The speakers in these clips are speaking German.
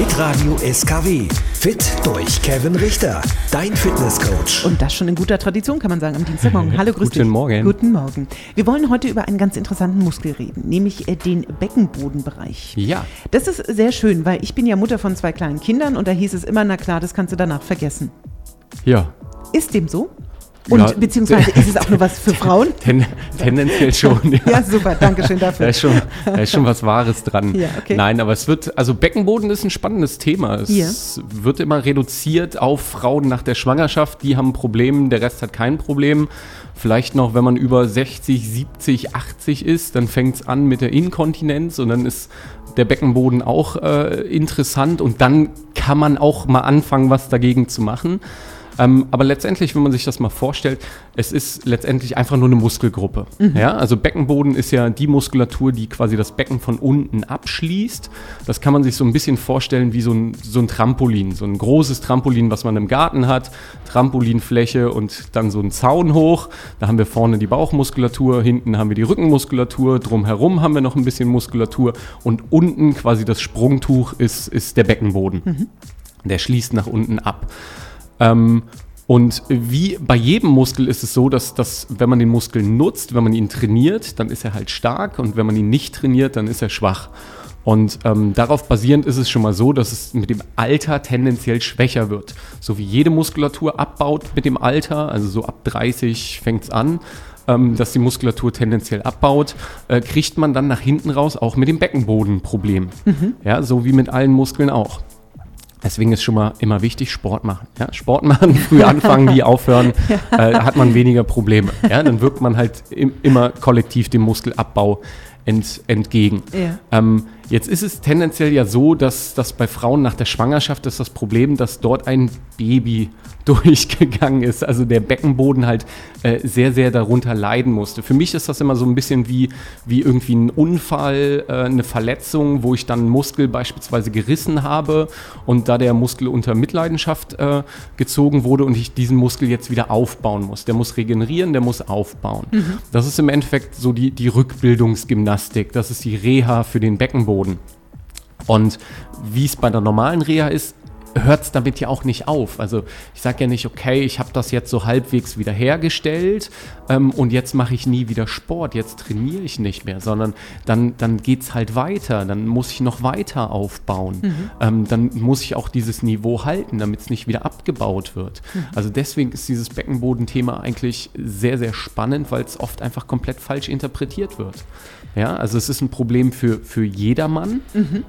Hitradio SKW. Fit durch Kevin Richter. Dein Fitnesscoach. Und das schon in guter Tradition, kann man sagen, am Dienstagmorgen. Hallo, grüß Guten dich. Morgen. Guten Morgen. Wir wollen heute über einen ganz interessanten Muskel reden, nämlich äh, den Beckenbodenbereich. Ja. Das ist sehr schön, weil ich bin ja Mutter von zwei kleinen Kindern und da hieß es immer, na klar, das kannst du danach vergessen. Ja. Ist dem so? Und Ja, beziehungsweise ist es auch nur was für Frauen? Ten, tendenziell schon. Ja. Ja, super, danke schön Da dafür. ist, schon, da ist schon was Wahres dran. Ja, okay. Nein, aber es wird, also Beckenboden ist ein spannendes Thema. Es wird immer reduziert auf Frauen nach der Schwangerschaft, die haben ein Problem, der Rest hat kein Problem. Vielleicht noch, wenn man über 60, 70, 80 ist, dann fängt es an mit der Inkontinenz und dann ist der Beckenboden auch äh, interessant und dann kann man auch mal anfangen, was dagegen zu machen. Ähm, aber letztendlich, wenn man sich das mal vorstellt, es ist letztendlich einfach nur eine Muskelgruppe. Ja, also Beckenboden ist ja die Muskulatur, die quasi das Becken von unten abschließt. Das kann man sich so ein bisschen vorstellen wie so ein, so ein Trampolin, so ein großes Trampolin, was man im Garten hat, Trampolinfläche und dann so ein Zaun hoch. Da haben wir vorne die Bauchmuskulatur, hinten haben wir die Rückenmuskulatur, drumherum haben wir noch ein bisschen Muskulatur und unten quasi das Sprungtuch ist, ist der Beckenboden. Der schließt nach unten ab. Ähm, und wie bei jedem Muskel ist es so, dass, dass wenn man den Muskel nutzt, wenn man ihn trainiert, dann ist er halt stark und wenn man ihn nicht trainiert, dann ist er schwach. Und ähm, darauf basierend ist es schon mal so, dass es mit dem Alter tendenziell schwächer wird. So wie jede Muskulatur abbaut mit dem Alter, also so ab 30 fängt es an, ähm, dass die Muskulatur tendenziell abbaut, äh, kriegt man dann nach hinten raus auch mit dem Beckenboden Problem. Ja, so wie mit allen Muskeln auch. Deswegen ist schon mal immer wichtig, Sport machen. Ja, Sport machen, früh anfangen, nie aufhören, äh, hat man weniger Probleme. Ja, dann wirkt man halt im, immer kollektiv dem Muskelabbau ent, entgegen. Ja. Ähm, jetzt ist es tendenziell ja so, dass, dass bei Frauen nach der Schwangerschaft ist das Problem, dass dort ein Baby durchgegangen ist, also der Beckenboden halt äh, sehr, sehr darunter leiden musste. Für mich ist das immer so ein bisschen wie, wie irgendwie ein Unfall, äh, eine Verletzung, wo ich dann einen Muskel beispielsweise gerissen habe und da der Muskel unter Mitleidenschaft äh, gezogen wurde und ich diesen Muskel jetzt wieder aufbauen muss. Der muss regenerieren, der muss aufbauen. Das ist im Endeffekt so die, die Rückbildungsgymnastik, das ist die Reha für den Beckenboden. Und wie es bei der normalen Reha ist, hört es damit ja auch nicht auf. Also ich sage ja nicht, okay, ich habe das jetzt so halbwegs wieder hergestellt ähm, und jetzt mache ich nie wieder Sport, jetzt trainiere ich nicht mehr, sondern dann, dann geht es halt weiter, dann muss ich noch weiter aufbauen. Ähm, dann muss ich auch dieses Niveau halten, damit es nicht wieder abgebaut wird. Also deswegen ist dieses Beckenbodenthema eigentlich sehr, sehr spannend, weil es oft einfach komplett falsch interpretiert wird. Ja, also es ist ein Problem für, für jedermann.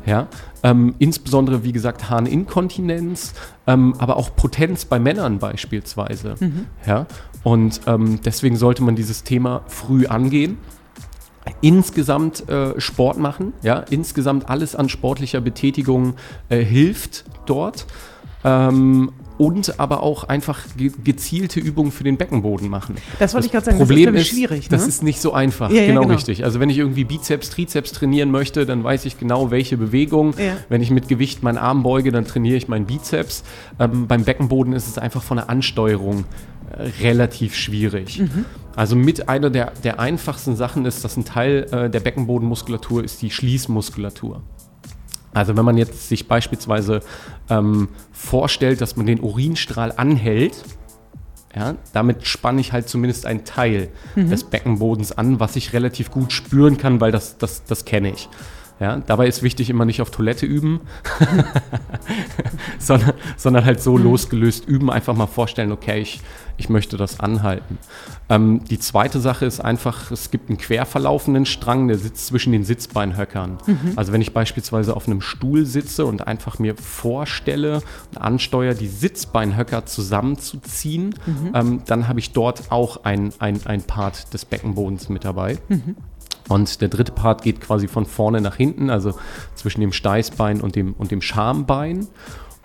Ja, ähm, insbesondere, wie gesagt, Harninkontinenz, ähm, aber auch Potenz bei Männern beispielsweise. Ja, und ähm, deswegen sollte man dieses Thema früh angehen. Insgesamt äh, Sport machen, ja, insgesamt alles an sportlicher Betätigung äh, hilft dort. Ähm, und aber auch einfach ge gezielte Übungen für den Beckenboden machen. Das wollte ich gerade sagen, das ist, Problem glaub ich, ist, schwierig, Das ne? ist nicht so einfach. Ja, ja, genau, genau. richtig. Also wenn ich irgendwie Bizeps, Trizeps trainieren möchte, dann weiß ich genau, welche Bewegung. Ja. Wenn ich mit Gewicht meinen Arm beuge, dann trainiere ich meinen Bizeps. Ähm, beim Beckenboden ist es einfach von der Ansteuerung äh, relativ schwierig. Mhm. Also mit einer der, der einfachsten Sachen ist, dass ein Teil äh, der Beckenbodenmuskulatur ist die Schließmuskulatur. Also wenn man jetzt sich beispielsweise ähm, vorstellt, dass man den Urinstrahl anhält, ja, damit spanne ich halt zumindest einen Teil des Beckenbodens an, was ich relativ gut spüren kann, weil das, das, das kenne ich. Ja, dabei ist wichtig, immer nicht auf Toilette üben, sondern, sondern halt so losgelöst üben, einfach mal vorstellen, okay, ich, ich möchte das anhalten. Ähm, die zweite Sache ist einfach, es gibt einen quer verlaufenden Strang, der sitzt zwischen den Sitzbeinhöckern. Also wenn ich beispielsweise auf einem Stuhl sitze und einfach mir vorstelle und ansteuere, die Sitzbeinhöcker zusammenzuziehen, ähm, dann habe ich dort auch ein, ein, ein Part des Beckenbodens mit dabei. Und der dritte Part geht quasi von vorne nach hinten, also zwischen dem Steißbein und dem, und dem Schambein.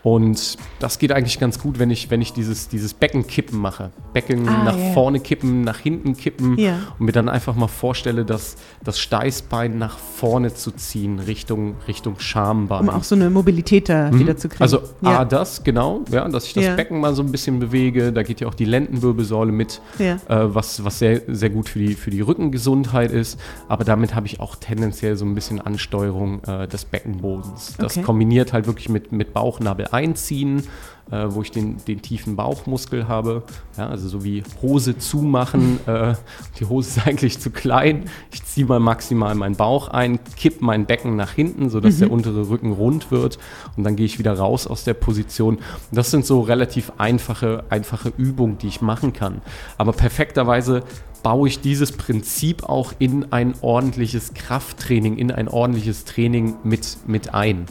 Und das geht eigentlich ganz gut, wenn ich, wenn ich dieses, dieses Beckenkippen mache. Becken Ah, nach ja. vorne kippen, nach hinten kippen Ja. und mir dann einfach mal vorstelle, dass das Steißbein nach vorne zu ziehen, Richtung, Richtung Schambein. Um auch so eine Mobilität da wieder zu kriegen. Also ja. A, das, genau, ja, dass ich das Ja. Becken mal so ein bisschen bewege. Da geht ja auch die Lendenwirbelsäule mit, Ja. äh, was, was sehr, sehr gut für die, für die Rückengesundheit ist. Aber damit habe ich auch tendenziell so ein bisschen Ansteuerung äh, des Beckenbodens. Das Okay. kombiniert halt wirklich mit, mit Bauchnabel einziehen, äh, wo ich den, den tiefen Bauchmuskel habe. Ja, also so wie Hose zumachen. äh, die Hose ist eigentlich zu klein. Ich ziehe mal maximal meinen Bauch ein, kipp mein Becken nach hinten, sodass der untere Rücken rund wird. Und dann gehe ich wieder raus aus der Position. Und das sind so relativ einfache, einfache Übungen, die ich machen kann. Aber perfekterweise baue ich dieses Prinzip auch in ein ordentliches Krafttraining, in ein ordentliches Training mit, mit ein.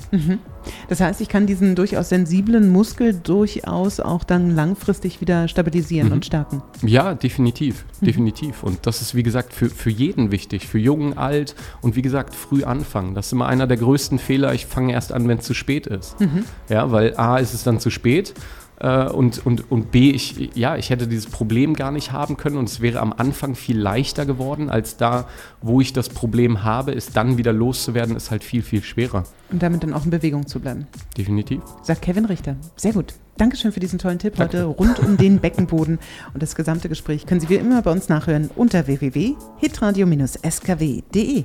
Das heißt, ich kann diesen durchaus sensiblen Muskel durchaus auch dann langfristig wieder stabilisieren und stärken. Ja, definitiv, definitiv. Und das ist, wie gesagt, für, für jeden wichtig, für jung, alt und wie gesagt, früh anfangen. Das ist immer einer der größten Fehler. Ich fange erst an, wenn es zu spät ist. Ja, weil A ist es dann zu spät. Äh, Und, und, und B, ich, ja, ich hätte dieses Problem gar nicht haben können und es wäre am Anfang viel leichter geworden, als da, wo ich das Problem habe, es dann wieder loszuwerden, ist halt viel, viel schwerer. Und damit dann auch in Bewegung zu bleiben. Definitiv. Sagt Kevin Richter. Sehr gut. Dankeschön für diesen tollen Tipp heute rund um den Beckenboden. Und das gesamte Gespräch können Sie wie immer bei uns nachhören unter www.hitradio-skw.de.